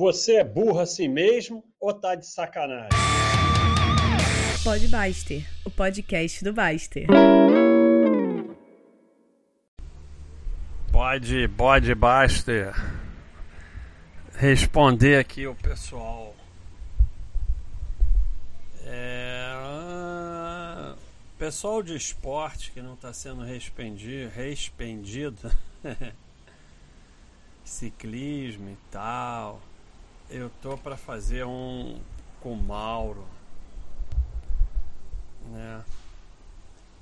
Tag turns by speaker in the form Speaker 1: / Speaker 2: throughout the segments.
Speaker 1: Você é burro assim mesmo ou tá de sacanagem?
Speaker 2: Pode Baster, o podcast do Baster.
Speaker 3: Pode, pode Baster. Responder aqui o pessoal. É, pessoal de esporte que não está sendo respendido, respendido ciclismo e tal. Eu tô para fazer um com Mauro, né?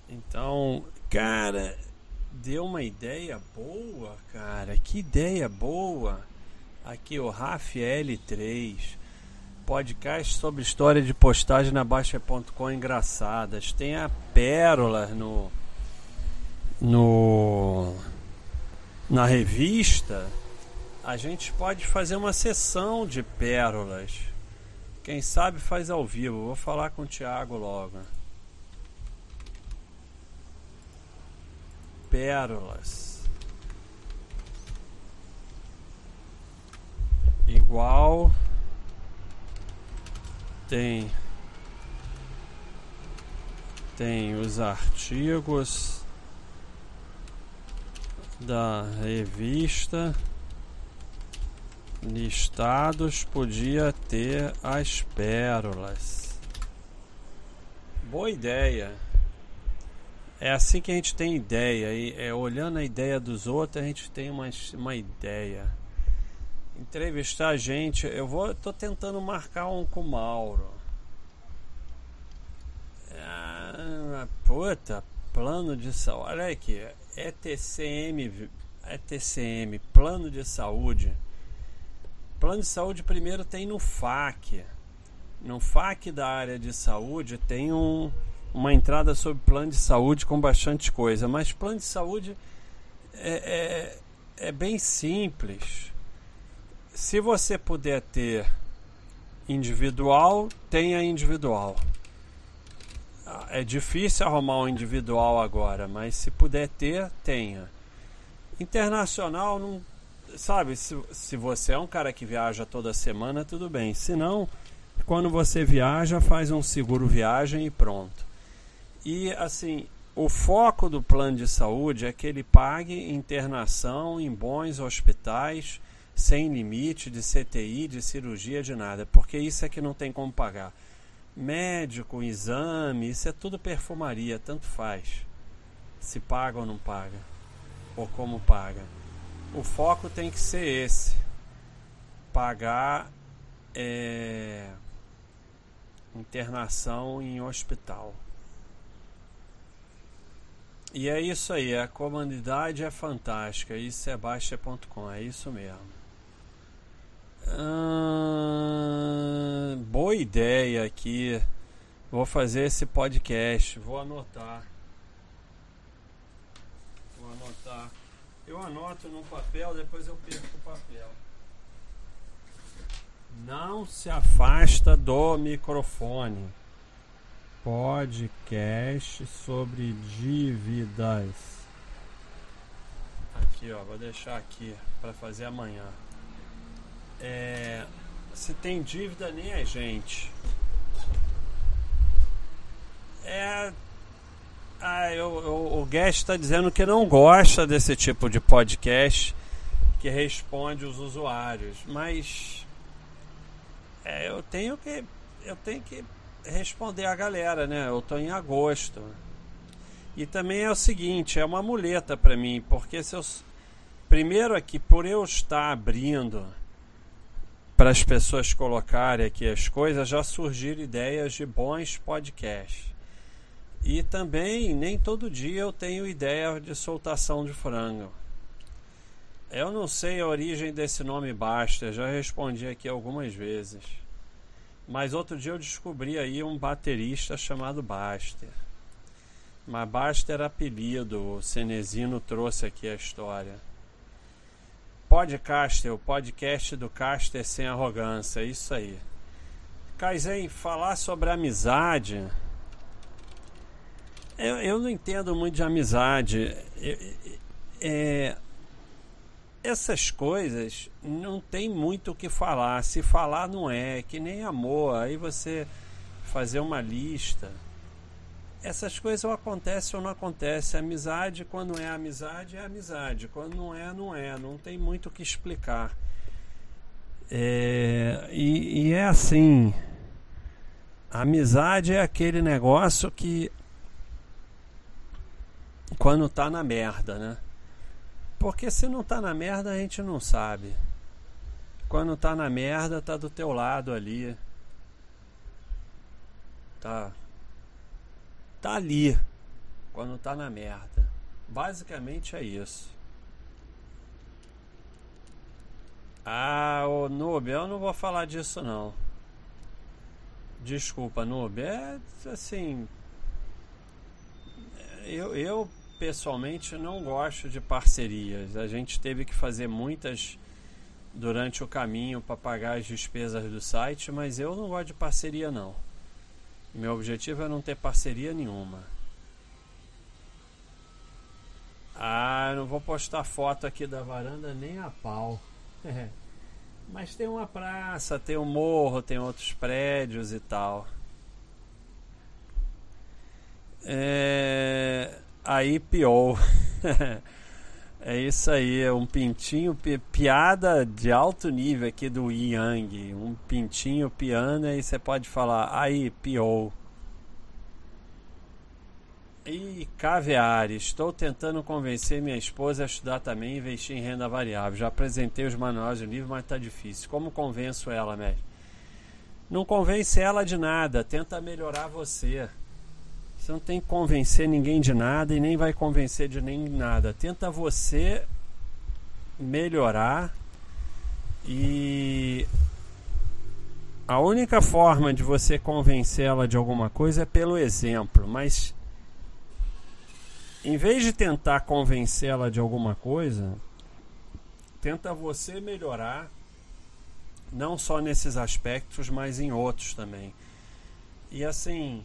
Speaker 3: Então, cara, deu uma ideia boa, cara. Que ideia boa. Aqui o Rafael 3 podcast sobre história de postagem na Baixa.com engraçadas. Tem a Pérola no no na revista a gente pode fazer uma sessão de pérolas. Quem sabe faz ao vivo. Vou falar com o Thiago logo. Pérolas. Igual tem tem os artigos da revista listados podia ter as pérolas. Boa ideia. É assim que a gente tem ideia. E é, olhando a ideia dos outros, a gente tem uma, uma ideia. Entrevistar a gente, eu vou, tô tentando marcar um com o Mauro. Ah, puta, plano de saúde. Olha aqui, ETCM, ETCM, plano de saúde Plano de saúde primeiro tem no FAC. No FAC da área de saúde tem um, uma entrada sobre plano de saúde com bastante coisa, mas plano de saúde é, é, é bem simples. Se você puder ter individual, tenha individual. É difícil arrumar um individual agora, mas se puder ter, tenha. Internacional não sabe, se, se você é um cara que viaja toda semana, tudo bem. Se não, quando você viaja, faz um seguro viagem e pronto. E assim, o foco do plano de saúde é que ele pague internação em bons hospitais, sem limite de CTI, de cirurgia, de nada, porque isso é que não tem como pagar. Médico, exame, isso é tudo perfumaria, tanto faz. Se paga ou não paga, ou como paga o foco tem que ser esse: pagar é, internação em hospital. E é isso aí, a comunidade é fantástica. Isso é baixa.com, é isso mesmo. Hum, boa ideia aqui. Vou fazer esse podcast. Vou anotar. Vou anotar. Eu anoto no papel, depois eu perco o papel. Não se afasta do microfone. Podcast sobre dívidas. Aqui, ó, vou deixar aqui para fazer amanhã. É, se tem dívida nem a gente. É ah, eu, eu, o Guest está dizendo que não gosta desse tipo de podcast que responde os usuários, mas é, eu tenho que eu tenho que responder a galera, né? Eu estou em agosto e também é o seguinte, é uma muleta para mim, porque se eu primeiro aqui por eu estar abrindo para as pessoas colocarem aqui as coisas, já surgiram ideias de bons podcasts. E também nem todo dia eu tenho ideia de soltação de frango. Eu não sei a origem desse nome Baster, já respondi aqui algumas vezes. Mas outro dia eu descobri aí um baterista chamado Baster. Mas Baster apelido, o Cenezino trouxe aqui a história. Podcaster, o podcast do Caster sem arrogância, isso aí. Kaizen, falar sobre amizade eu, eu não entendo muito de amizade. É, essas coisas não tem muito o que falar. Se falar não é, que nem amor. Aí você fazer uma lista. Essas coisas ou acontecem ou não acontecem. Amizade, quando é amizade, é amizade. Quando não é, não é. Não tem muito o que explicar. É, e, e é assim. amizade é aquele negócio que quando tá na merda, né? Porque se não tá na merda, a gente não sabe. Quando tá na merda, tá do teu lado ali. Tá. Tá ali. Quando tá na merda. Basicamente é isso. Ah, o Noob, eu não vou falar disso não. Desculpa, Noob. É assim. Eu, eu pessoalmente não gosto de parcerias. A gente teve que fazer muitas durante o caminho para pagar as despesas do site, mas eu não gosto de parceria não. Meu objetivo é não ter parceria nenhuma. Ah, não vou postar foto aqui da varanda nem a pau. Mas tem uma praça, tem um morro, tem outros prédios e tal. É aí pior. é isso aí, é um pintinho, pi, piada de alto nível aqui do Yang. Um pintinho piano e você pode falar, aí pior. E caviar, estou tentando convencer minha esposa a estudar também e investir em renda variável. Já apresentei os manuais do livro, mas está difícil. Como convenço ela, médico? Não convence ela de nada, tenta melhorar você. Você não tem que convencer ninguém de nada e nem vai convencer de nem nada. Tenta você melhorar e a única forma de você convencê-la de alguma coisa é pelo exemplo, mas em vez de tentar convencê-la de alguma coisa, tenta você melhorar não só nesses aspectos, mas em outros também. E assim,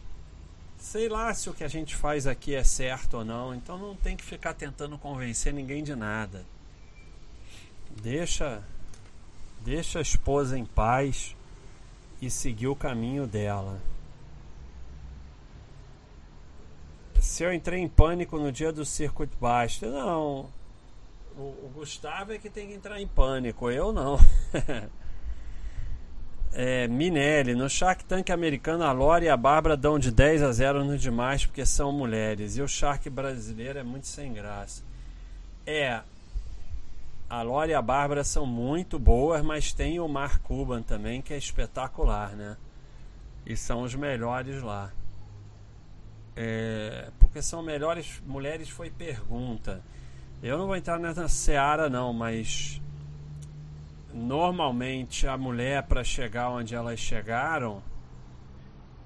Speaker 3: sei lá se o que a gente faz aqui é certo ou não, então não tem que ficar tentando convencer ninguém de nada. Deixa deixa a esposa em paz e seguir o caminho dela. Se eu entrei em pânico no dia do Circuit Basta, não. O, o Gustavo é que tem que entrar em pânico, eu não. é, Minelli, no Shark Tank americano, a Lore e a Bárbara dão de 10 a 0 no demais porque são mulheres. E o Shark brasileiro é muito sem graça. É, a Lore e a Bárbara são muito boas, mas tem o Mark Cuban também, que é espetacular, né? E são os melhores lá. É, porque são melhores mulheres foi pergunta. Eu não vou entrar nessa seara não, mas normalmente a mulher para chegar onde elas chegaram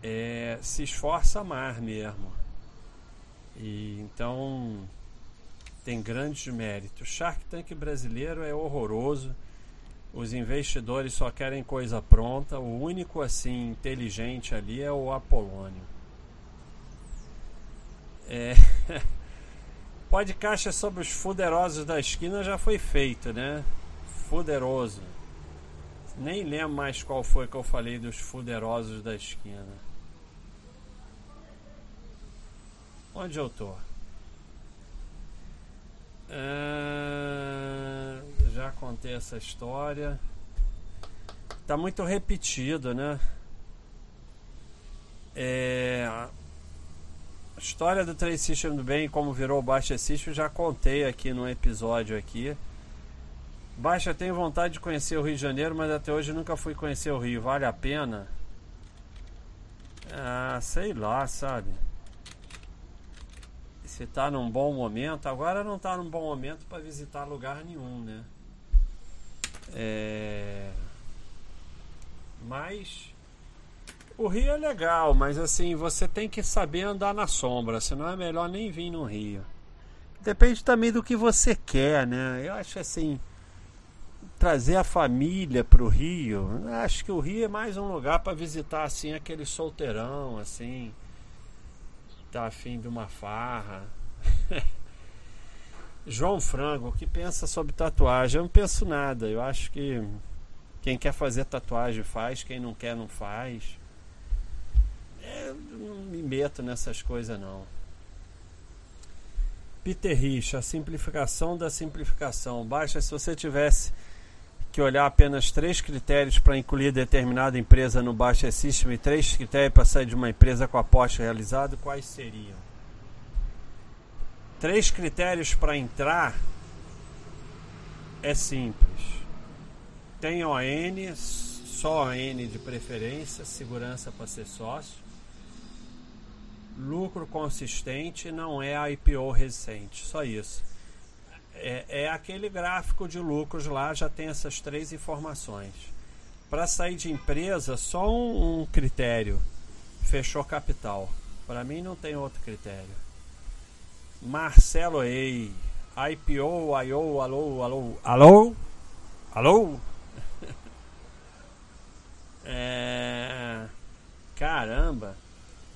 Speaker 3: é, se esforça mais mesmo. E então tem grandes méritos. Shark Tank brasileiro é horroroso. Os investidores só querem coisa pronta. O único assim inteligente ali é o Apolônio. É... Podcast sobre os fuderosos da esquina já foi feito, né? Fuderoso. Nem lembro mais qual foi que eu falei dos fuderosos da esquina. Onde eu tô? É... Já contei essa história. Tá muito repetido, né? É... A história do Trade System do Bem, como virou o Baixa System, já contei aqui no episódio aqui. Baixa, tenho vontade de conhecer o Rio de Janeiro, mas até hoje nunca fui conhecer o Rio. Vale a pena? Ah, sei lá, sabe? Se tá num bom momento, agora não tá num bom momento para visitar lugar nenhum, né? É... Mas o Rio é legal, mas assim, você tem que saber andar na sombra, senão é melhor nem vir no Rio. Depende também do que você quer, né? Eu acho assim, trazer a família para o Rio. Acho que o Rio é mais um lugar para visitar assim aquele solteirão, assim, tá afim de uma farra. João Frango, que pensa sobre tatuagem? Eu não penso nada. Eu acho que quem quer fazer tatuagem faz, quem não quer não faz. É, eu não me meto nessas coisas não. Peter Rich, a simplificação da simplificação. Basta se você tivesse que olhar apenas três critérios para incluir determinada empresa no Baixa System e três critérios para sair de uma empresa com aposta realizado, quais seriam? Três critérios para entrar é simples. Tem ON, só ON de preferência, segurança para ser sócio lucro consistente não é IPO recente, só isso. É, é aquele gráfico de lucros lá, já tem essas três informações. Para sair de empresa, só um, um critério: fechou capital. Para mim, não tem outro critério. Marcelo Ei, IPO, IO, alô, alô, alô, alô. é... Caramba.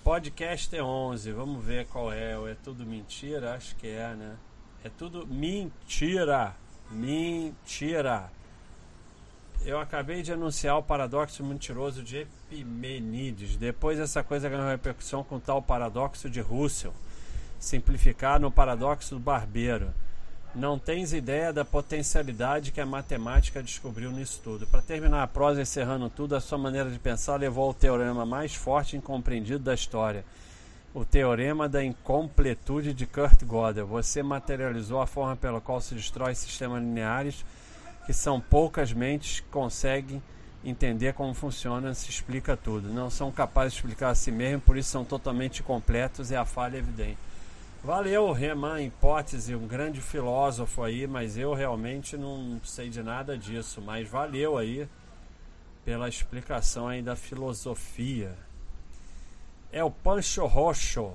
Speaker 3: Podcast é 11, vamos ver qual é. É tudo mentira? Acho que é, né? É tudo mentira. Mentira. Eu acabei de anunciar o paradoxo mentiroso de Epimenides. Depois essa coisa ganhou repercussão com tal paradoxo de Russell. Simplificar no paradoxo do barbeiro. Não tens ideia da potencialidade que a matemática descobriu nisso tudo. Para terminar a prosa, encerrando tudo, a sua maneira de pensar levou ao teorema mais forte e incompreendido da história. O teorema da incompletude de Kurt Gödel. Você materializou a forma pela qual se destrói sistemas lineares que são poucas mentes conseguem entender como funciona, se explica tudo. Não são capazes de explicar a si mesmo, por isso são totalmente completos e a falha é evidente. Valeu, Reman Hipótese, um grande filósofo aí, mas eu realmente não sei de nada disso. Mas valeu aí pela explicação aí da filosofia. É o Pancho Roxo.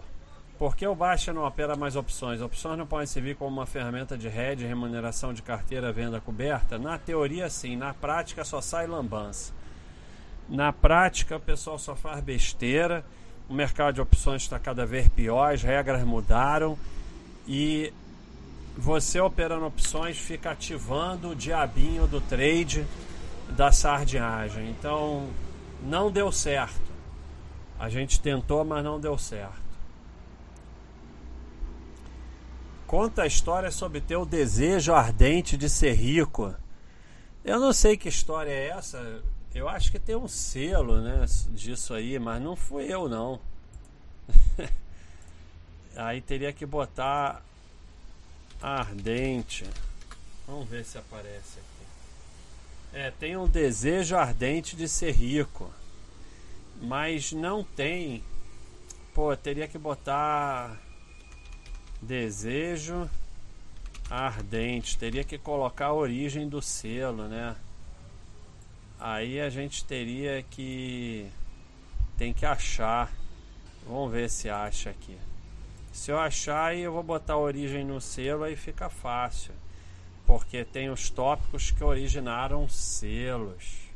Speaker 3: Por que o Baixa não opera mais opções? Opções não podem servir como uma ferramenta de hedge, remuneração de carteira, venda coberta? Na teoria, sim. Na prática, só sai lambança. Na prática, o pessoal só faz besteira o mercado de opções está cada vez pior, as regras mudaram e você operando opções fica ativando o diabinho do trade da sardinhagem. Então não deu certo. A gente tentou, mas não deu certo. Conta a história sobre teu desejo ardente de ser rico. Eu não sei que história é essa. Eu acho que tem um selo, né, disso aí, mas não fui eu não. aí teria que botar ardente. Vamos ver se aparece aqui. É, tem um desejo ardente de ser rico. Mas não tem. Pô, teria que botar desejo ardente. Teria que colocar a origem do selo, né? Aí a gente teria que tem que achar. Vamos ver se acha aqui. Se eu achar, eu vou botar a origem no selo aí fica fácil. Porque tem os tópicos que originaram selos.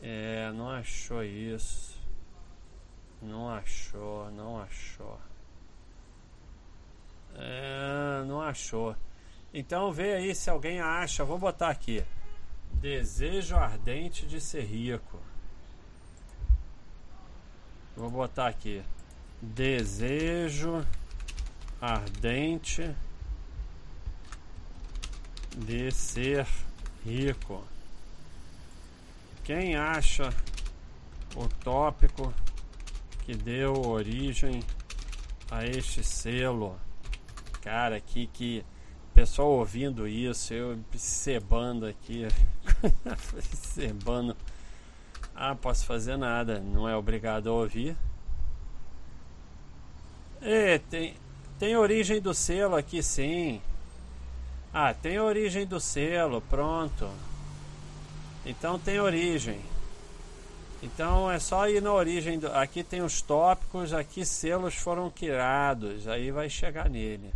Speaker 3: É, não achou isso. Não achou, não achou. É, não achou. Então vê aí se alguém acha. Vou botar aqui. Desejo ardente de ser rico. Vou botar aqui. Desejo ardente de ser rico. Quem acha o tópico que deu origem a este selo? Cara, que que pessoal ouvindo isso, eu cebando aqui, cebando. Ah, posso fazer nada, não é obrigado a ouvir. É, tem, tem origem do selo aqui sim. Ah, tem origem do selo, pronto. Então tem origem. Então é só ir na origem. Do, aqui tem os tópicos, aqui selos foram criados. Aí vai chegar nele.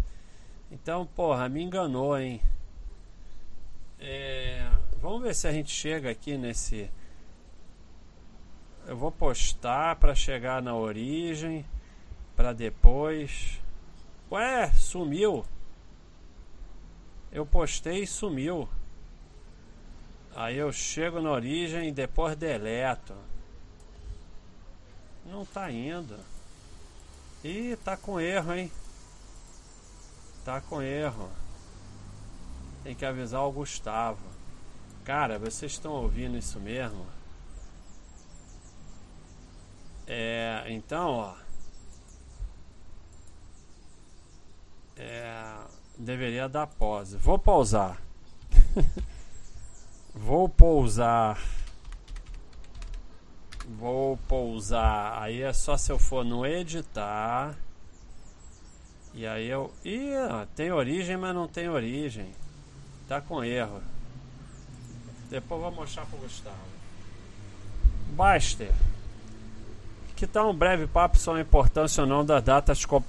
Speaker 3: Então, porra, me enganou, hein? É, vamos ver se a gente chega aqui nesse. Eu vou postar para chegar na origem, para depois. Ué, sumiu. Eu postei e sumiu. Aí eu chego na origem e depois deleto. Não tá indo. Ih, tá com erro, hein? Tá com erro. Tem que avisar o Gustavo. Cara, vocês estão ouvindo isso mesmo? É, então, ó. É, deveria dar pause. Vou pausar. Vou pousar. Vou pousar. Aí é só se eu for no editar. E aí eu. Ih, tem origem, mas não tem origem. Tá com erro. Depois vou mostrar pro Gustavo. Baster. Que tal um breve papo sobre a importância ou não das datas co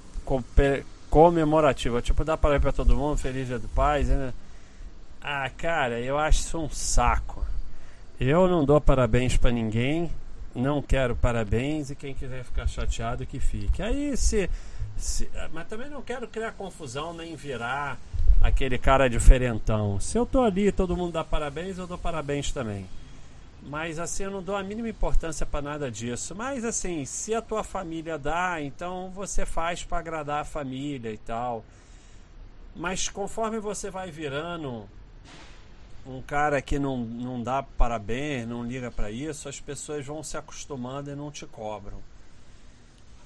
Speaker 3: comemorativas? Tipo, dá para ir para todo mundo, Feliz Dia do Paz, né? Ah, cara, eu acho isso um saco. Eu não dou parabéns para ninguém, não quero parabéns e quem quiser ficar chateado que fique. Aí se, se, mas também não quero criar confusão nem virar aquele cara diferentão. Se eu tô ali, todo mundo dá parabéns, eu dou parabéns também. Mas assim, eu não dou a mínima importância para nada disso. Mas assim, se a tua família dá, então você faz para agradar a família e tal. Mas conforme você vai virando um cara que não, não dá parabéns, não liga para isso, as pessoas vão se acostumando e não te cobram.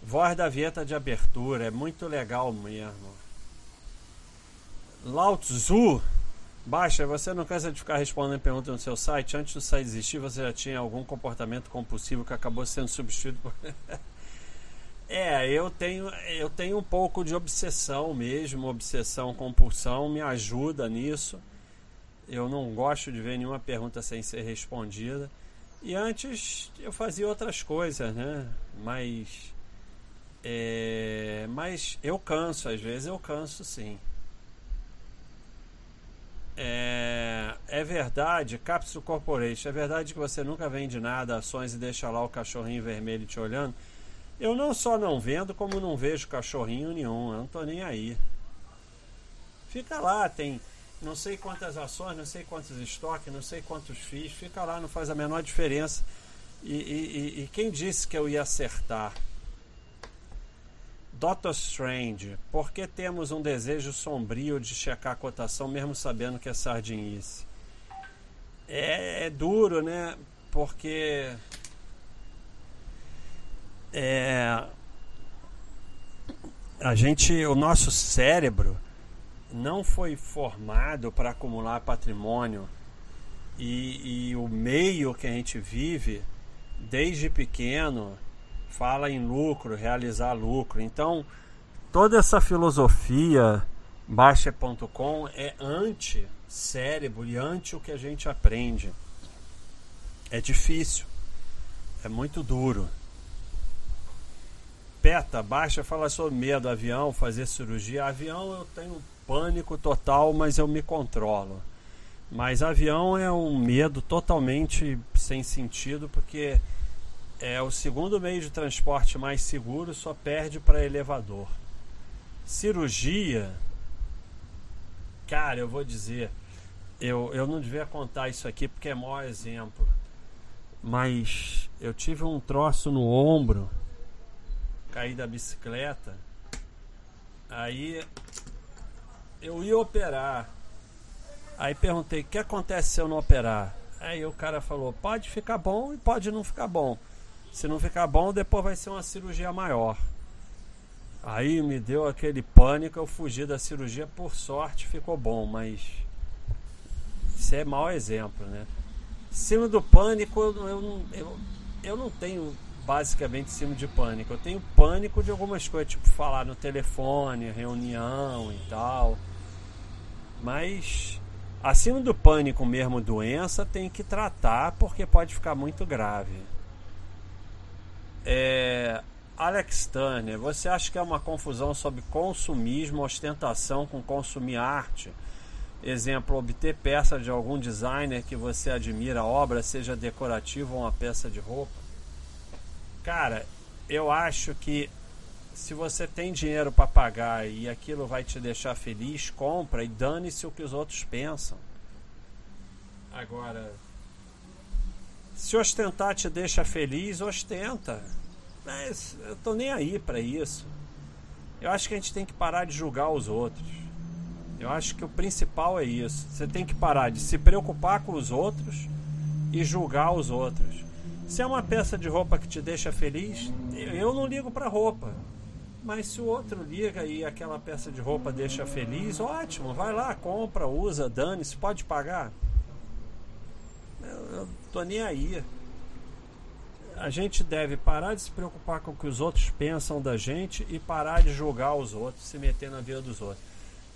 Speaker 3: Voz da Vieta de abertura, é muito legal mesmo. Lao Tzu, baixa, você não cansa de ficar respondendo perguntas no seu site? Antes do site existir, você já tinha algum comportamento compulsivo que acabou sendo substituído por. É, eu tenho, eu tenho um pouco de obsessão mesmo, obsessão, compulsão, me ajuda nisso. Eu não gosto de ver nenhuma pergunta sem ser respondida. E antes eu fazia outras coisas, né? Mas. É, mas eu canso, às vezes eu canso sim. É, é verdade, Capsule Corporation, é verdade que você nunca vende nada, ações e deixa lá o cachorrinho vermelho te olhando? Eu não só não vendo, como não vejo cachorrinho nenhum, eu não tô nem aí. Fica lá, tem não sei quantas ações, não sei quantos estoques, não sei quantos FIIs, fica lá, não faz a menor diferença. E, e, e quem disse que eu ia acertar? Doctor Strange, por que temos um desejo sombrio de checar a cotação mesmo sabendo que é sardinice? É, é duro, né? Porque é, a gente, o nosso cérebro, não foi formado para acumular patrimônio e, e, o meio que a gente vive desde pequeno fala em lucro, realizar lucro. Então, toda essa filosofia Baixa.com é anti-cérebro e anti o que a gente aprende. É difícil, é muito duro. Peta, baixa fala sobre medo, avião, fazer cirurgia. Avião eu tenho pânico total, mas eu me controlo. Mas avião é um medo totalmente sem sentido, porque é o segundo meio de transporte mais seguro, só perde para elevador. Cirurgia, cara, eu vou dizer, eu, eu não devia contar isso aqui porque é maior exemplo, mas eu tive um troço no ombro, caí da bicicleta, aí eu ia operar. Aí perguntei: o que acontece se eu não operar? Aí o cara falou: pode ficar bom e pode não ficar bom. Se não ficar bom, depois vai ser uma cirurgia maior. Aí me deu aquele pânico, eu fugi da cirurgia, por sorte ficou bom, mas isso é mau exemplo, né? Cima do pânico, eu, eu, eu, eu não tenho basicamente cima de pânico. Eu tenho pânico de algumas coisas, tipo falar no telefone, reunião e tal. Mas acima do pânico mesmo doença tem que tratar porque pode ficar muito grave. É, Alex Turner, você acha que é uma confusão sobre consumismo, ostentação com consumir arte? Exemplo, obter peça de algum designer que você admira a obra, seja decorativa ou uma peça de roupa? Cara, eu acho que se você tem dinheiro para pagar e aquilo vai te deixar feliz, compra e dane-se o que os outros pensam. Agora, se ostentar te deixa feliz, ostenta. Mas eu tô nem aí para isso. Eu acho que a gente tem que parar de julgar os outros. Eu acho que o principal é isso. Você tem que parar de se preocupar com os outros e julgar os outros. Se é uma peça de roupa que te deixa feliz, eu não ligo para roupa. Mas se o outro liga e aquela peça de roupa deixa feliz, ótimo, vai lá, compra, usa, dane-se, pode pagar. Eu, eu tô nem aí. A gente deve parar de se preocupar com o que os outros pensam da gente e parar de julgar os outros, se meter na vida dos outros.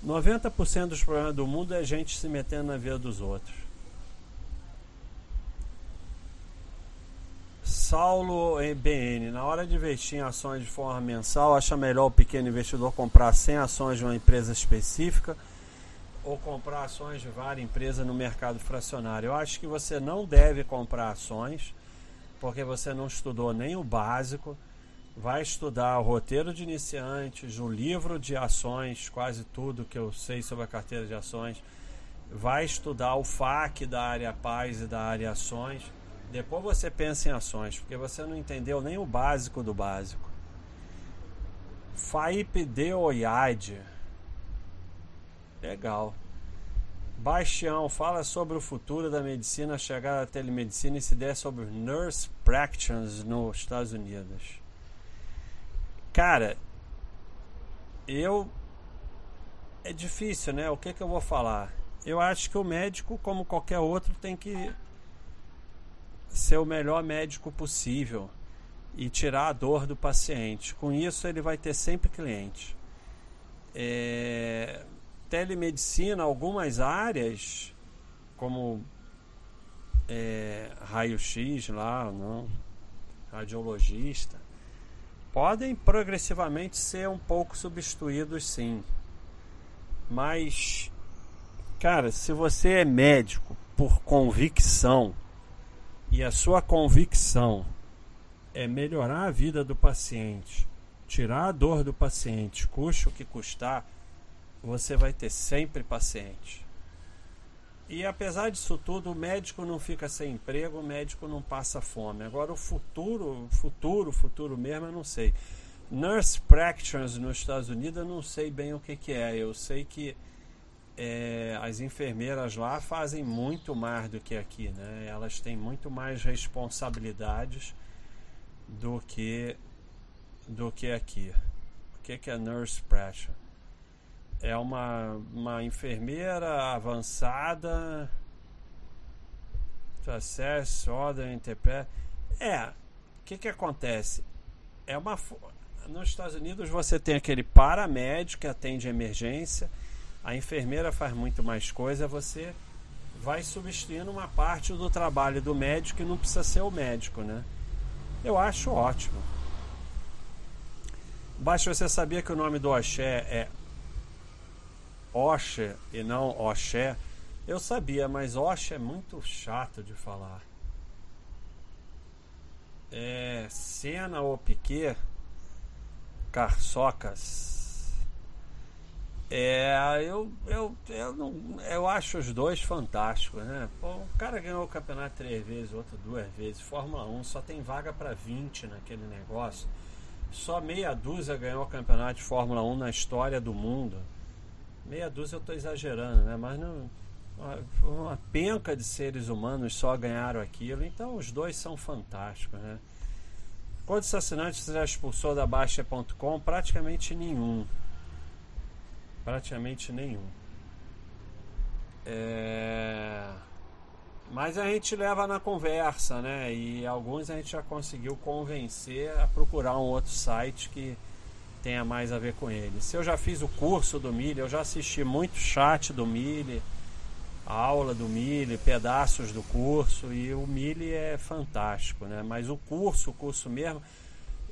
Speaker 3: 90% dos problemas do mundo é a gente se metendo na vida dos outros. Saulo BN, na hora de investir em ações de forma mensal, acha melhor o pequeno investidor comprar 100 ações de uma empresa específica ou comprar ações de várias empresas no mercado fracionário? Eu acho que você não deve comprar ações porque você não estudou nem o básico. Vai estudar o roteiro de iniciantes, o livro de ações, quase tudo que eu sei sobre a carteira de ações. Vai estudar o FAQ da área paz e da área ações depois você pensa em ações, porque você não entendeu nem o básico do básico. Faip de Oiade. Legal. Bastião fala sobre o futuro da medicina, chegar à telemedicina e se der sobre nurse practitioners nos Estados Unidos. Cara, eu é difícil, né? O que que eu vou falar? Eu acho que o médico, como qualquer outro, tem que ser o melhor médico possível e tirar a dor do paciente. Com isso, ele vai ter sempre cliente. É, telemedicina, algumas áreas, como é, raio-x lá, não, radiologista, podem progressivamente ser um pouco substituídos, sim. Mas, cara, se você é médico por convicção, e a sua convicção é melhorar a vida do paciente, tirar a dor do paciente, custe o que custar, você vai ter sempre paciente. E apesar disso tudo, o médico não fica sem emprego, o médico não passa fome. Agora o futuro, futuro, futuro mesmo, eu não sei. Nurse practitioners nos Estados Unidos, eu não sei bem o que, que é. Eu sei que é, as enfermeiras lá fazem muito mais do que aqui, né? Elas têm muito mais responsabilidades do que do que aqui. O que, que é nurse practitioner? É uma, uma enfermeira avançada, acesso, ordem, interpreta. É, o que, que acontece? É uma nos Estados Unidos você tem aquele paramédico que atende emergência a enfermeira faz muito mais coisa, você vai substituindo uma parte do trabalho do médico e não precisa ser o médico, né? Eu acho ótimo. Basta você sabia que o nome do Oxé é Oxé e não Oxé. Eu sabia, mas Oxé é muito chato de falar. É Cena ou Piquet, Carçocas. É, eu, eu, eu, não, eu acho os dois fantásticos, né? Pô, o cara ganhou o campeonato três vezes, outro duas vezes. Fórmula 1 só tem vaga para 20 naquele negócio. Só meia dúzia ganhou o campeonato de Fórmula 1 na história do mundo. Meia dúzia eu estou exagerando, né? Mas não, uma, penca de seres humanos só ganharam aquilo. Então os dois são fantásticos, né? Quantos assinantes já expulsou da Baixa.com? Praticamente nenhum. Praticamente nenhum. É... Mas a gente leva na conversa, né? E alguns a gente já conseguiu convencer a procurar um outro site que tenha mais a ver com ele. Se eu já fiz o curso do Mille, eu já assisti muito chat do Mille, aula do Mille, pedaços do curso e o Mille é fantástico, né? Mas o curso, o curso mesmo,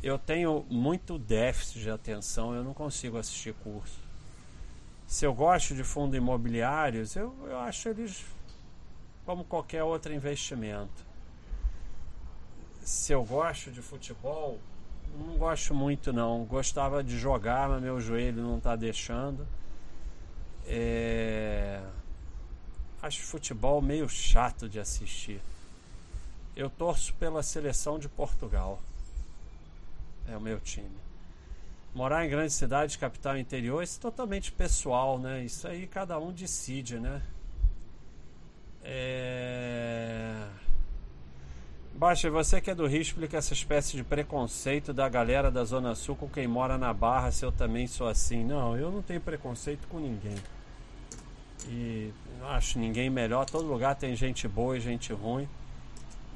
Speaker 3: eu tenho muito déficit de atenção, eu não consigo assistir curso se eu gosto de fundos imobiliários, eu, eu acho eles como qualquer outro investimento. Se eu gosto de futebol, Não gosto muito não. Gostava de jogar, mas meu joelho não está deixando. É... Acho futebol meio chato de assistir. Eu torço pela seleção de Portugal. É o meu time. Morar em grande cidade, capital interior, isso é totalmente pessoal, né? Isso aí cada um decide, né? É... Baixa, você que é do Rio, explica essa espécie de preconceito da galera da Zona Sul com quem mora na Barra, se eu também sou assim. Não, eu não tenho preconceito com ninguém. E acho ninguém melhor. Todo lugar tem gente boa e gente ruim.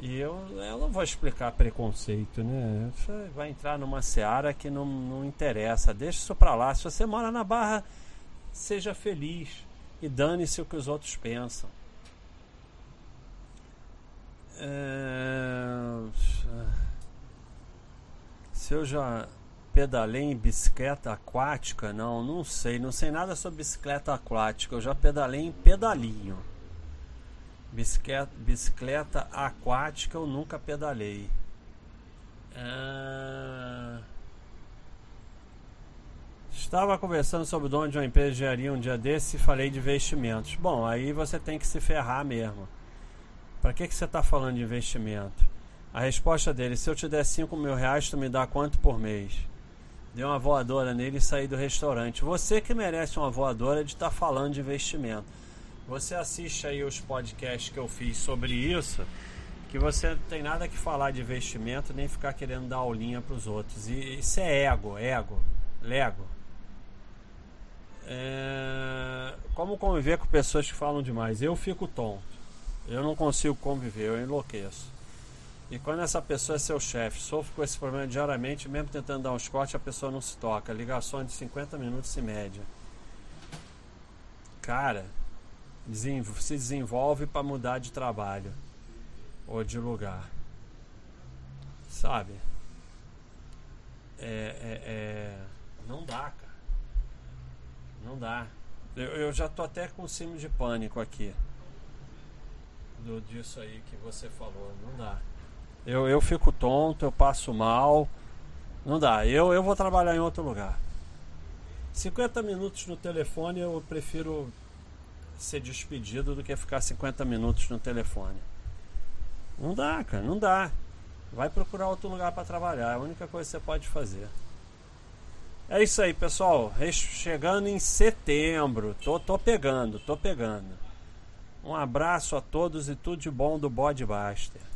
Speaker 3: E eu, eu não vou explicar preconceito, né? Você vai entrar numa seara que não, não interessa. Deixa isso pra lá. Se você mora na Barra, seja feliz. E dane-se o que os outros pensam. É... Se eu já pedalei em bicicleta aquática, não, não sei, não sei nada sobre bicicleta aquática. Eu já pedalei em pedalinho. Bicicleta, bicicleta aquática eu nunca pedalei. É... Estava conversando sobre o dono de uma empresa de engenharia um dia desse e falei de investimentos. Bom, aí você tem que se ferrar mesmo. Para que, que você está falando de investimento? A resposta dele: se eu te der 5 mil reais, tu me dá quanto por mês? Deu uma voadora nele e saí do restaurante. Você que merece uma voadora de estar tá falando de investimento. Você assiste aí os podcasts que eu fiz sobre isso, que você não tem nada que falar de investimento nem ficar querendo dar aulinha para os outros. E isso é ego, ego, lego. É... Como conviver com pessoas que falam demais? Eu fico tonto. Eu não consigo conviver, eu enlouqueço. E quando essa pessoa é seu chefe, sofre com esse problema diariamente, mesmo tentando dar uns cortes, a pessoa não se toca. Ligações de 50 minutos em média. Cara, se desenvolve para mudar de trabalho ou de lugar. Sabe? É, é, é, não dá, cara. Não dá. Eu, eu já tô até com símbolo de pânico aqui. Do, disso aí que você falou. Não dá. Eu, eu fico tonto, eu passo mal. Não dá. Eu, eu vou trabalhar em outro lugar. 50 minutos no telefone eu prefiro ser despedido do que ficar 50 minutos no telefone. Não dá, cara, não dá. Vai procurar outro lugar para trabalhar. É a única coisa que você pode fazer. É isso aí, pessoal. Chegando em setembro. Tô, tô pegando, tô pegando. Um abraço a todos e tudo de bom do Bode Baster.